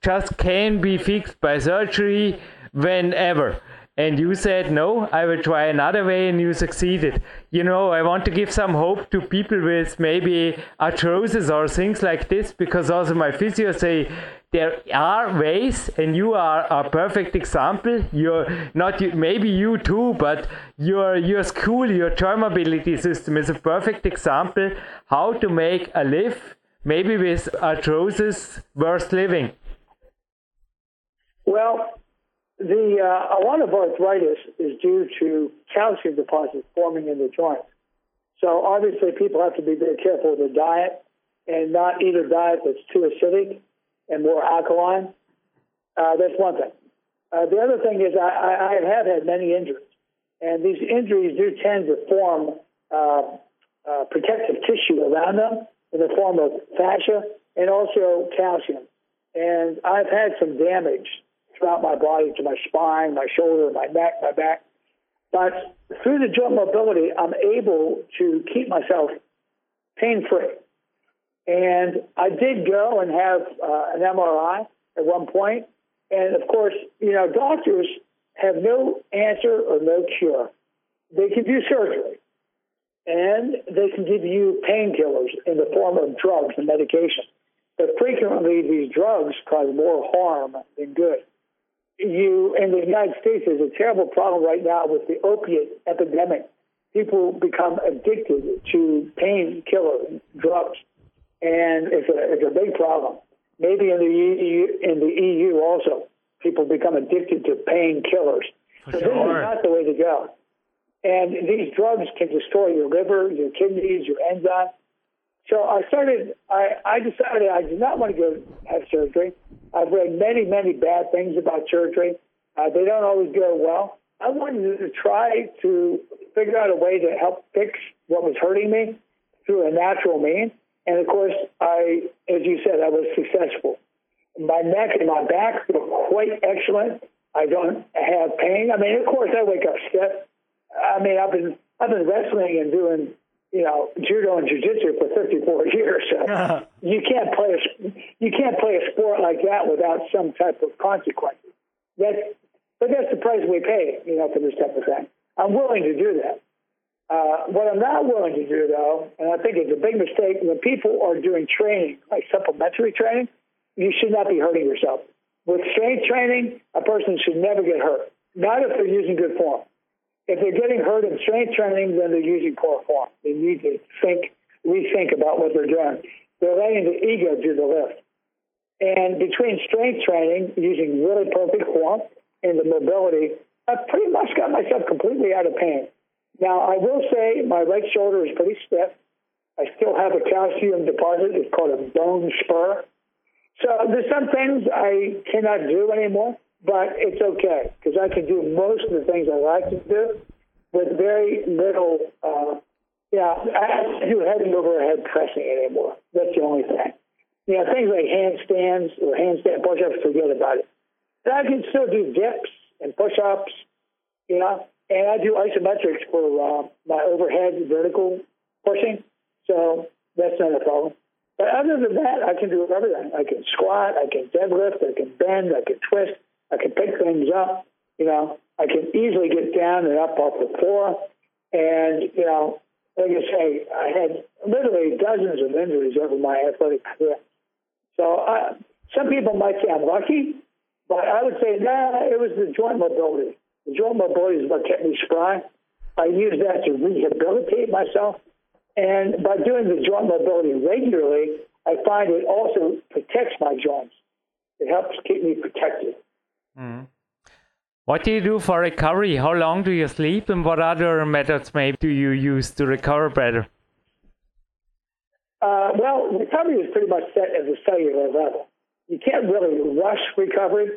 just can be fixed by surgery whenever? And you said no i will try another way and you succeeded. You know i want to give some hope to people with maybe arthrosis or things like this because also my physio say there are ways and you are a perfect example. You're not maybe you too but your your school your mobility system is a perfect example how to make a live maybe with arthrosis worth living. Well the uh, a lot of arthritis is due to calcium deposits forming in the joints. So obviously, people have to be very careful with their diet and not eat a diet that's too acidic and more alkaline. Uh, that's one thing. Uh, the other thing is I, I, have had many injuries, and these injuries do tend to form uh, uh, protective tissue around them in the form of fascia and also calcium. And I've had some damage throughout my body to my spine, my shoulder, my neck, my back. But through the joint mobility, I'm able to keep myself pain free. And I did go and have uh, an MRI at one point. And of course, you know, doctors have no answer or no cure. They can do surgery and they can give you painkillers in the form of drugs and medication. But frequently, these drugs cause more harm than good you in the United States there's a terrible problem right now with the opiate epidemic. People become addicted to painkiller drugs, and it's a it's a big problem. Maybe in the EU, in the EU also, people become addicted to painkillers. So sure. this is not the way to go. And these drugs can destroy your liver, your kidneys, your enzymes. So I started, I, I decided I did not want to go have surgery. I've read many, many bad things about surgery. Uh, they don't always go well. I wanted to try to figure out a way to help fix what was hurting me through a natural means. And of course, I, as you said, I was successful. My neck and my back feel quite excellent. I don't have pain. I mean, of course, I wake up stiff. I mean, I've been I've been wrestling and doing you know judo and jiu-jitsu for 54 years. So you can't play a you can't play a sport like that without some type of consequences. That's but that's the price we pay, you know, for this type of thing. I'm willing to do that. Uh, what I'm not willing to do, though, and I think it's a big mistake, when people are doing training, like supplementary training, you should not be hurting yourself. With strength training, a person should never get hurt, not if they're using good form. If they're getting hurt in strength training, then they're using poor form. They need to think, rethink about what they're doing. They're letting the ego do the lift. And between strength training, using really perfect form, and the mobility, I've pretty much got myself completely out of pain. Now, I will say my right shoulder is pretty stiff. I still have a calcium deposit. It's called a bone spur. So there's some things I cannot do anymore, but it's okay because I can do most of the things I like to do with very little. Uh, yeah, I don't do heavy overhead pressing anymore. That's the only thing. You know, things like handstands or handstand push-ups, forget about it. But I can still do dips and push-ups, you know, and I do isometrics for uh, my overhead vertical pushing, so that's not a problem. But other than that, I can do everything. I can squat, I can deadlift, I can bend, I can twist, I can pick things up. You know, I can easily get down and up off the floor. And, you know, like I say, I had literally dozens of injuries over my athletic career. So uh, some people might say I'm lucky, but I would say, nah, it was the joint mobility. The joint mobility is what kept me spry. I used that to rehabilitate myself. And by doing the joint mobility regularly, I find it also protects my joints. It helps keep me protected. Mm. What do you do for recovery? How long do you sleep, and what other methods maybe do you use to recover better? Uh, well, recovery is pretty much set at the cellular level. You can't really rush recovery.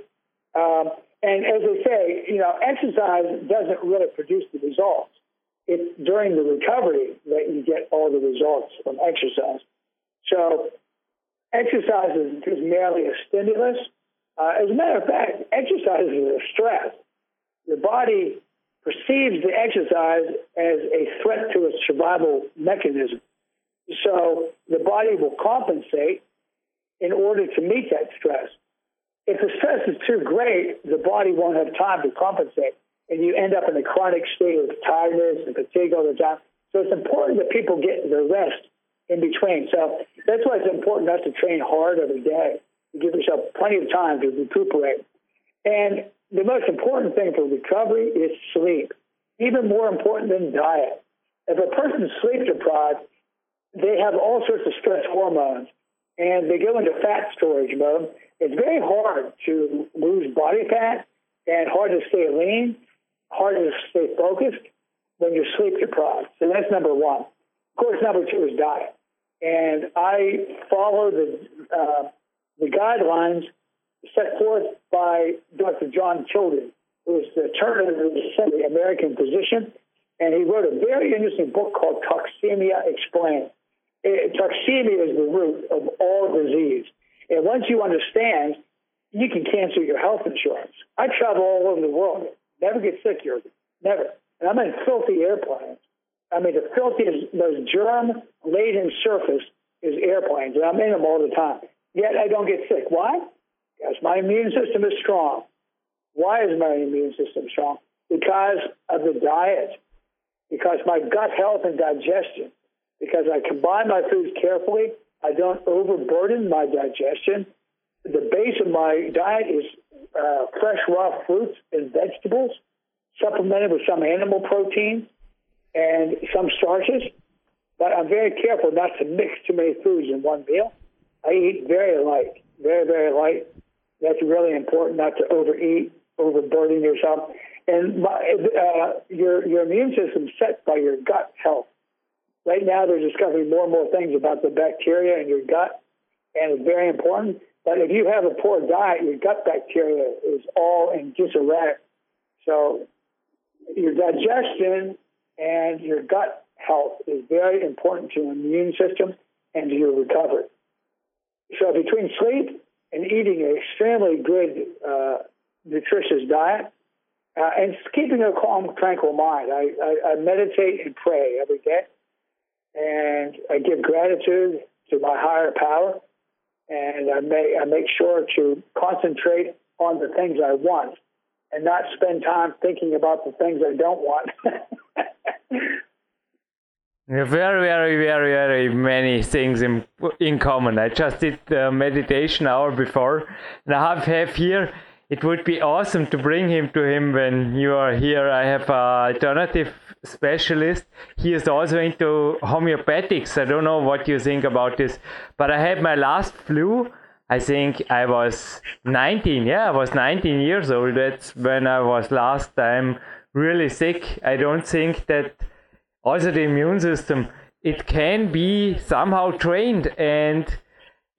Um, and as I say, you know, exercise doesn't really produce the results. It's during the recovery that you get all the results from exercise. So exercise is, is merely a stimulus. Uh, as a matter of fact, exercise is a stress. The body perceives the exercise as a threat to its survival mechanism. So the body will compensate in order to meet that stress. If the stress is too great, the body won't have time to compensate, and you end up in a chronic state of tiredness and fatigue all the time. So it's important that people get their rest in between. So that's why it's important not to train hard every day. Give yourself plenty of time to recuperate. And the most important thing for recovery is sleep, even more important than diet. If a person's sleep deprived, they have all sorts of stress hormones and they go into fat storage mode. It's very hard to lose body fat and hard to stay lean, hard to stay focused when you're sleep deprived. So that's number one. Of course, number two is diet. And I follow the, uh, the guidelines set forth by Dr. John Tilden, who is the turn of the American physician. And he wrote a very interesting book called Toxemia Explained. It, toxemia is the root of all disease. And once you understand, you can cancel your health insurance. I travel all over the world, never get sick here, never. And I'm in filthy airplanes. I mean, the filthiest, most germ-laden surface is airplanes, and I'm in them all the time. Yet I don't get sick. Why? Because my immune system is strong. Why is my immune system strong? Because of the diet, because my gut health and digestion, because I combine my foods carefully. I don't overburden my digestion. The base of my diet is uh, fresh raw fruits and vegetables, supplemented with some animal protein and some starches. But I'm very careful not to mix too many foods in one meal. I eat very light, very, very light. That's really important not to overeat, overburden yourself. And my, uh, your your immune system is set by your gut health. Right now, they're discovering more and more things about the bacteria in your gut, and it's very important. But if you have a poor diet, your gut bacteria is all in disarray. So your digestion and your gut health is very important to your immune system and to your recovery. So between sleep and eating an extremely good, uh, nutritious diet, uh, and keeping a calm, tranquil mind, I, I, I meditate and pray every day, and I give gratitude to my higher power, and I make I make sure to concentrate on the things I want, and not spend time thinking about the things I don't want. Very, very, very, very many things in in common. I just did the meditation hour before, and I have, have here. It would be awesome to bring him to him when you are here. I have an alternative specialist. He is also into homeopathics. I don't know what you think about this, but I had my last flu. I think I was 19. Yeah, I was 19 years old. That's when I was last time really sick. I don't think that also the immune system, it can be somehow trained and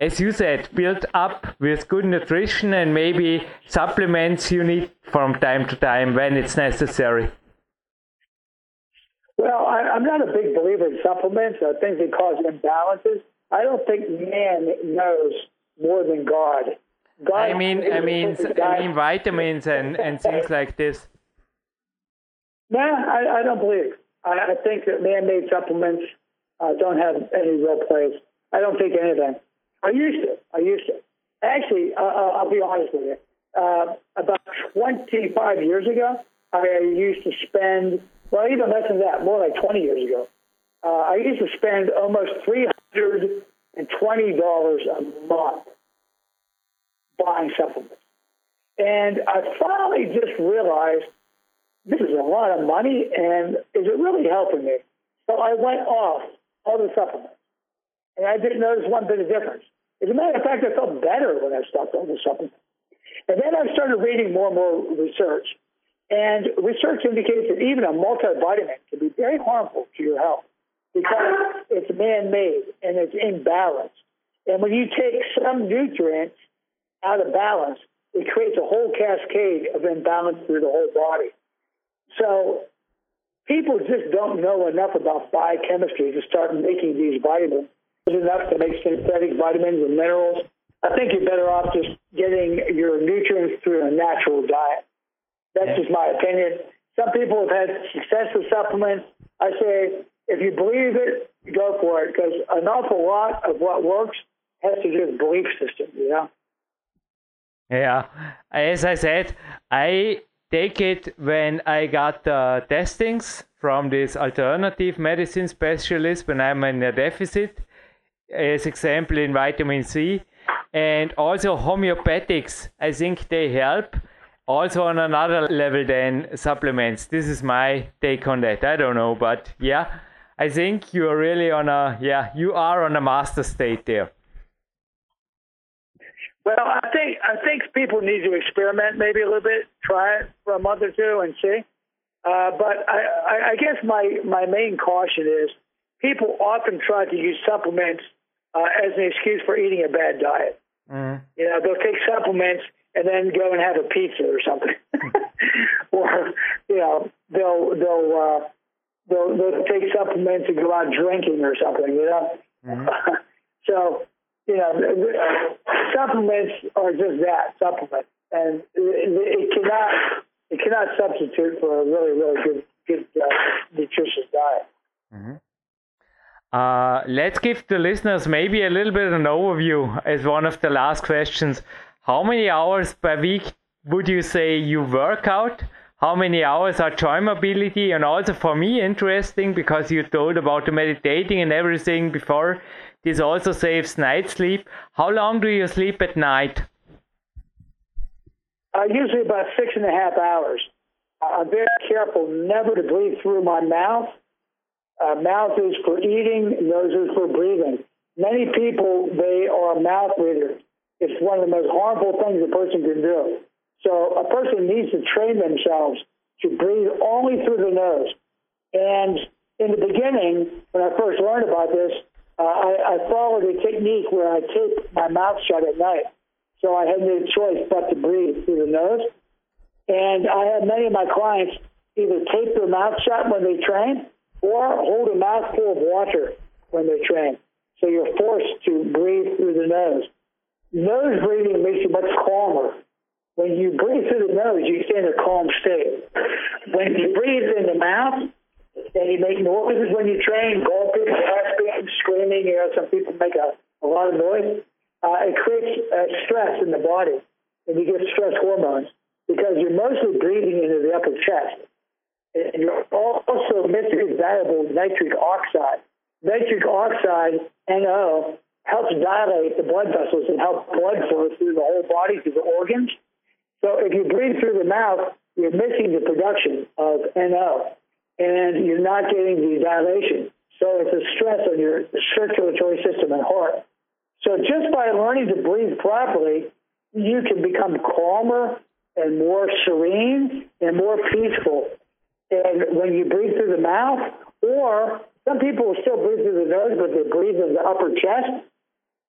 as you said, built up with good nutrition and maybe supplements you need from time to time when it's necessary. Well, I, am not a big believer in supplements or things that cause imbalances. I don't think man knows more than God. God I mean, I mean, I mean vitamins and, and things like this. Nah, I, I don't believe. I, I think that man-made supplements uh, don't have any real place. I don't think anything. I used to. I used to. Actually, uh, I'll be honest with you. Uh, about 25 years ago, I used to spend, well, even less than that, more like 20 years ago, uh, I used to spend almost $320 a month buying supplements. And I finally just realized this is a lot of money, and is it really helping me? So I went off all the supplements, and I didn't notice one bit of difference. As a matter of fact, I felt better when I stopped all the supplements. And then I started reading more and more research, and research indicates that even a multivitamin can be very harmful to your health because it's man-made and it's imbalanced. And when you take some nutrients out of balance, it creates a whole cascade of imbalance through the whole body. So people just don't know enough about biochemistry to start making these vitamins. It's enough to make synthetic vitamins and minerals. I think you're better off just getting your nutrients through a natural diet. That's just my opinion. Some people have had success with supplements. I say, if you believe it, go for it because an awful lot of what works has to do with belief system, you know? Yeah. As I said, I take it when I got the testings from this alternative medicine specialist when I'm in a deficit, as example in vitamin C, and also homeopathics. I think they help also on another level than supplements. This is my take on that. I don't know, but yeah, I think you are really on a yeah, you are on a master state there. Well, I think I think people need to experiment maybe a little bit, try it for a month or two and see. Uh, but I, I, guess my my main caution is people often try to use supplements uh, as an excuse for eating a bad diet. Mm. You know, they'll take supplements and then go and have a pizza or something, or you know, they'll they'll uh, they'll they'll take supplements and go out drinking or something. You know, mm. so you know, supplements are just that supplements, and it, cannot it cannot substitute for a really really good good uh, nutritious diet. Mm-hmm. Uh, let's give the listeners maybe a little bit of an overview as one of the last questions. How many hours per week would you say you work out? How many hours are joint mobility? And also for me, interesting because you told about the meditating and everything before. This also saves night sleep. How long do you sleep at night? Uh, usually about six and a half hours. I'm very careful never to breathe through my mouth. Uh, mouth is for eating, nose is for breathing. Many people, they are mouth breathers. It's one of the most harmful things a person can do. So a person needs to train themselves to breathe only through the nose. And in the beginning, when I first learned about this, uh, I, I followed a technique where I tape my mouth shut at night. So I had no choice but to breathe through the nose. And I have many of my clients either tape their mouth shut when they train or hold a mouthful of water when they train. So you're forced to breathe through the nose. Nose breathing makes you much calmer. When you breathe through the nose, you stay in a calm state. When you breathe in the mouth, and you make noises when you train, gulping, screaming, you know, some people make a, a lot of noise. Uh, it creates uh, stress in the body, and you get stress hormones because you're mostly breathing into the upper chest. And you're also emitting valuable nitric oxide. Nitric oxide, NO, helps dilate the blood vessels and help blood flow through the whole body, through the organs. So if you breathe through the mouth, you're missing the production of NO, and you're not getting the dilation. So it's a stress on your circulatory system and heart. So just by learning to breathe properly, you can become calmer and more serene and more peaceful. And when you breathe through the mouth, or some people will still breathe through the nose, but they breathe in the upper chest.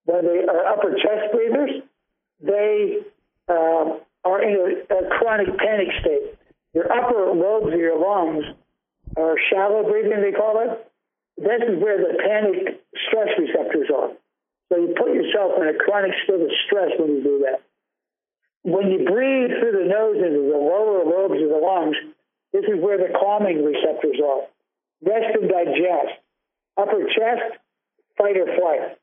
When they are upper chest breathers, they uh, are in a, a chronic panic state. Your upper lobes of your lungs are shallow breathing, they call it. This is where the panic stress receptors are. So you put yourself in a chronic state of stress when you do that. When you breathe through the nose into the lower lobes of the lungs, this is where the calming receptors are. Rest and digest. Upper chest, fight or flight.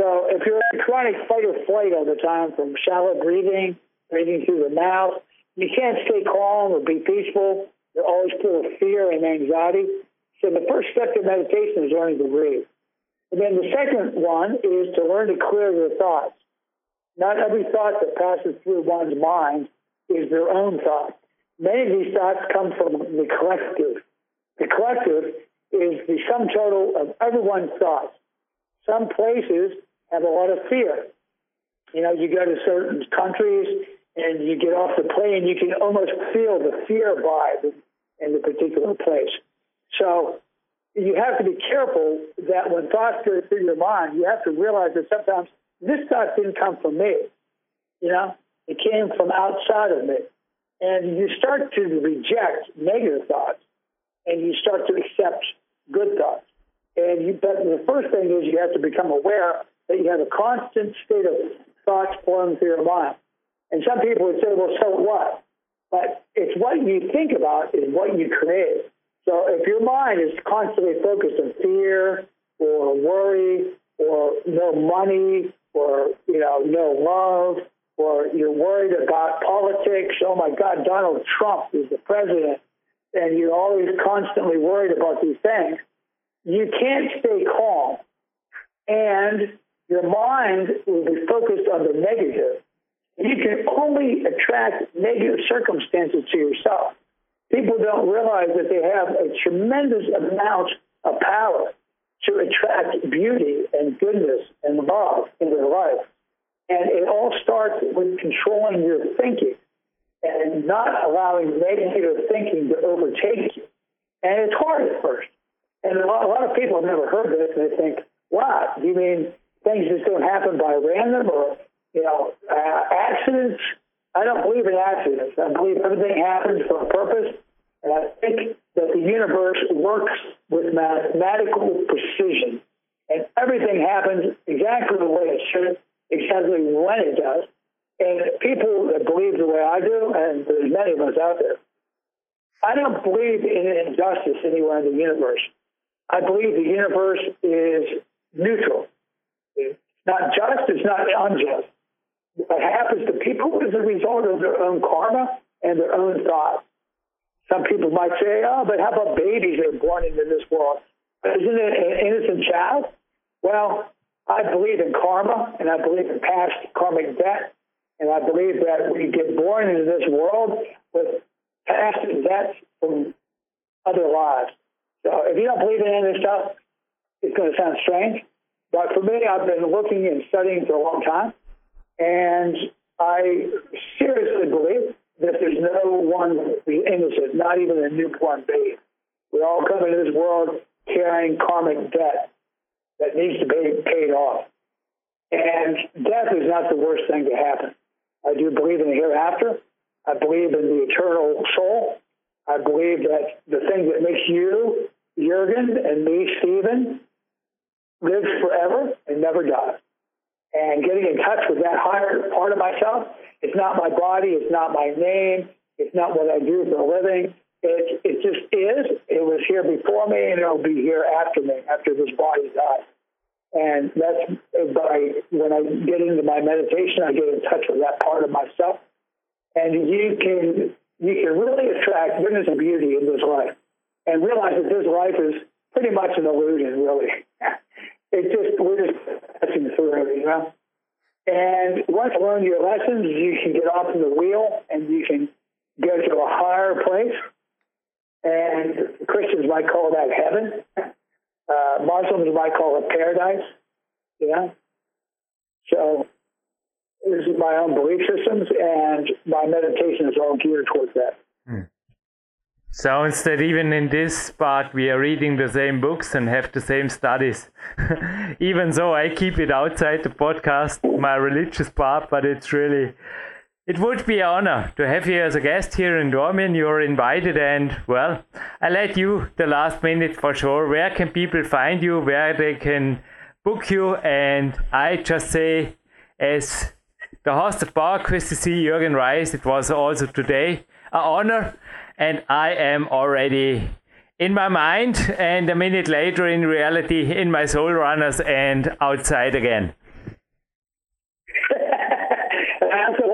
So if you're in chronic fight or flight all the time from shallow breathing, breathing through the mouth, you can't stay calm or be peaceful. You're always full of fear and anxiety. So the first step to meditation is learning to breathe. And then the second one is to learn to clear your thoughts. Not every thought that passes through one's mind is their own thought. Many of these thoughts come from the collective. The collective is the sum total of everyone's thoughts. Some places have a lot of fear. You know, you go to certain countries and you get off the plane, you can almost feel the fear vibe in the particular place. So you have to be careful that when thoughts go through your mind, you have to realize that sometimes this thought didn't come from me. You know, it came from outside of me. And you start to reject negative thoughts and you start to accept good thoughts. And you, but the first thing is you have to become aware that you have a constant state of thoughts flowing through your mind. And some people would say, well, so what? But it's what you think about is what you create. So if your mind is constantly focused on fear or worry or no money or you know no love or you're worried about politics, oh my God, Donald Trump is the president, and you're always constantly worried about these things, you can't stay calm. And your mind will be focused on the negative. You can only attract negative circumstances to yourself people don't realize that they have a tremendous amount of power to attract beauty and goodness and love in their life. And it all starts with controlling your thinking and not allowing negative thinking to overtake you. And it's hard at first. And a lot, a lot of people have never heard this and they think, wow, you mean things just don't happen by random or, you know, uh, accidents? I don't believe in accidents. I believe everything happens for a purpose. And I think that the universe works with mathematical precision. And everything happens exactly the way it should, exactly when it does. And people that believe the way I do, and there's many of us out there, I don't believe in injustice anywhere in the universe. I believe the universe is neutral. It's not just, it's not unjust. What happens to people is a result of their own karma and their own thoughts. Some people might say, oh, but how about babies that are born into this world? Isn't it an innocent child? Well, I believe in karma and I believe in past karmic debt. And I believe that we get born into this world with past debts from other lives. So if you don't believe in any of this stuff, it's going to sound strange. But for me, I've been looking and studying for a long time. And I seriously believe that there's no one who's innocent, not even a newborn babe. We all come into this world carrying karmic debt that needs to be paid off. And death is not the worst thing to happen. I do believe in the hereafter. I believe in the eternal soul. I believe that the thing that makes you, Jürgen, and me, Stephen, lives forever and never dies. And getting in touch with that higher part of myself, it's not my body, it's not my name, it's not what I do for a living. It, it just is. It was here before me and it'll be here after me, after this body dies. And that's by when I get into my meditation, I get in touch with that part of myself. And you can you can really attract goodness and beauty in this life, and realize that this life is pretty much an illusion, really. it just we're just passing through, you know. And once you learn your lessons, you can get off the wheel and you can go to a higher place. And Christians might call that heaven. Uh, Muslims might call it paradise. Yeah. So this is my own belief systems, and my meditation is all geared towards that. Hmm. Sounds that even in this part we are reading the same books and have the same studies. even so, I keep it outside the podcast, my religious part, but it's really it would be an honor to have you as a guest here in Dornbirn. You're invited, and well, I let you the last minute for sure. Where can people find you? Where they can book you? And I just say, as the host of PowerQuest CC Jürgen Reis, it was also today an honor, and I am already in my mind, and a minute later in reality in my Sole Runners and outside again.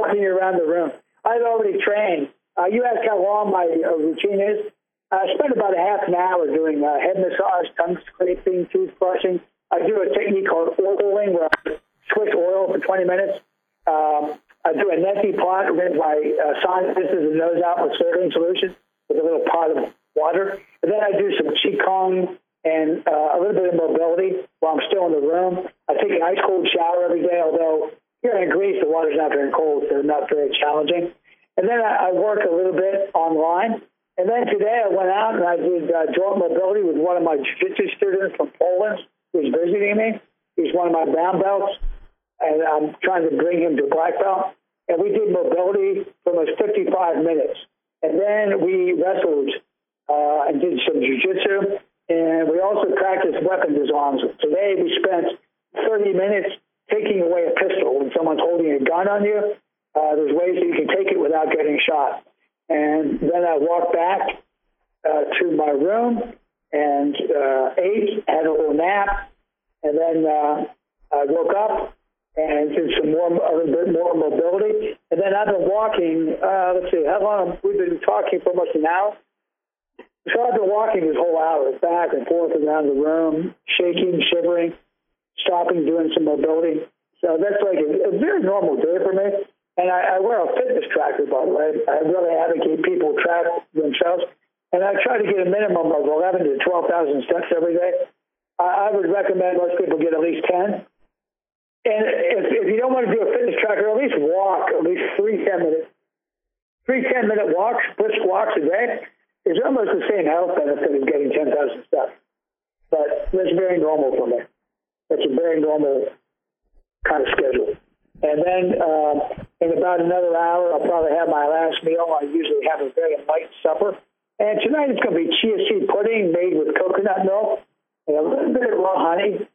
walking around the room. I've already trained. Uh, you asked how long my uh, routine is. I spend about a half an hour doing uh, head massage, tongue scraping, tooth brushing. I do a technique called oiling where I switch oil for 20 minutes. Um, I do a neti pot rinse my uh, sinuses and nose out with saline solution with a little pot of water. And then I do some qigong and uh, a little bit of mobility while I'm still in the room. I take an ice cold shower every day, although here in Greece, the water's not very cold, so not very challenging. And then I, I work a little bit online. And then today I went out and I did uh, joint mobility with one of my jiu-jitsu students from Poland who's visiting me. He's one of my brown belts, and I'm trying to bring him to black belt. And we did mobility for almost 55 minutes. And then we wrestled uh, and did some jiu-jitsu. And we also practiced weapon disarms. Today we spent 30 minutes taking away a pistol when someone's holding a gun on you. Uh, there's ways that you can take it without getting shot. And then I walked back uh, to my room and uh, ate, had a little nap, and then uh, I woke up and did some more, a little bit more mobility. And then I've been walking. Uh, let's see, how long we've been talking for almost an hour. So I've been walking this whole hour, back and forth around the room, shaking, shivering stopping, doing some mobility. So that's like a, a very normal day for me. And I, I wear a fitness tracker, by the way. I really advocate people track themselves. And I try to get a minimum of 11 to 12,000 steps every day. I, I would recommend most people get at least 10. And if, if you don't want to do a fitness tracker, at least walk at least three 10 minutes. Three 10 minute walks, brisk walks a day is almost the same health benefit as getting 10,000 steps. But that's very normal for me. It's a very normal kind of schedule. And then um, in about another hour, I'll probably have my last meal. I usually have a very light supper. And tonight it's going to be chia seed pudding made with coconut milk and a little bit of raw honey,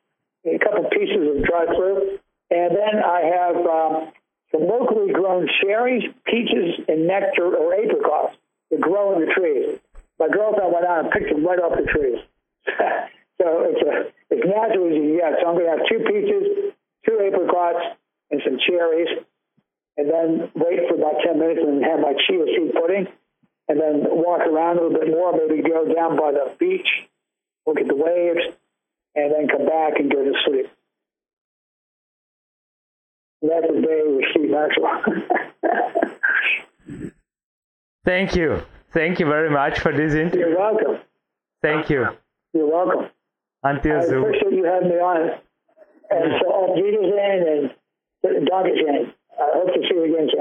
and a couple pieces of dry fruit. And then I have um, some locally grown cherries, peaches, and nectar or apricots that grow in the trees. My girlfriend went out and picked them right off the trees. so it's a as natural as you get. So I'm going to have two peaches, two apricots, and some cherries, and then wait for about 10 minutes and have my chia seed pudding, and then walk around a little bit more, maybe go down by the beach, look at the waves, and then come back and go to sleep. That's the day with Steve Maxwell. Thank you. Thank you very much for this interview. You're welcome. Thank you. You're welcome. Until I soon. appreciate you having me on. And so uh, auf Wiedersehen and Dankeschön. I hope to see you again soon.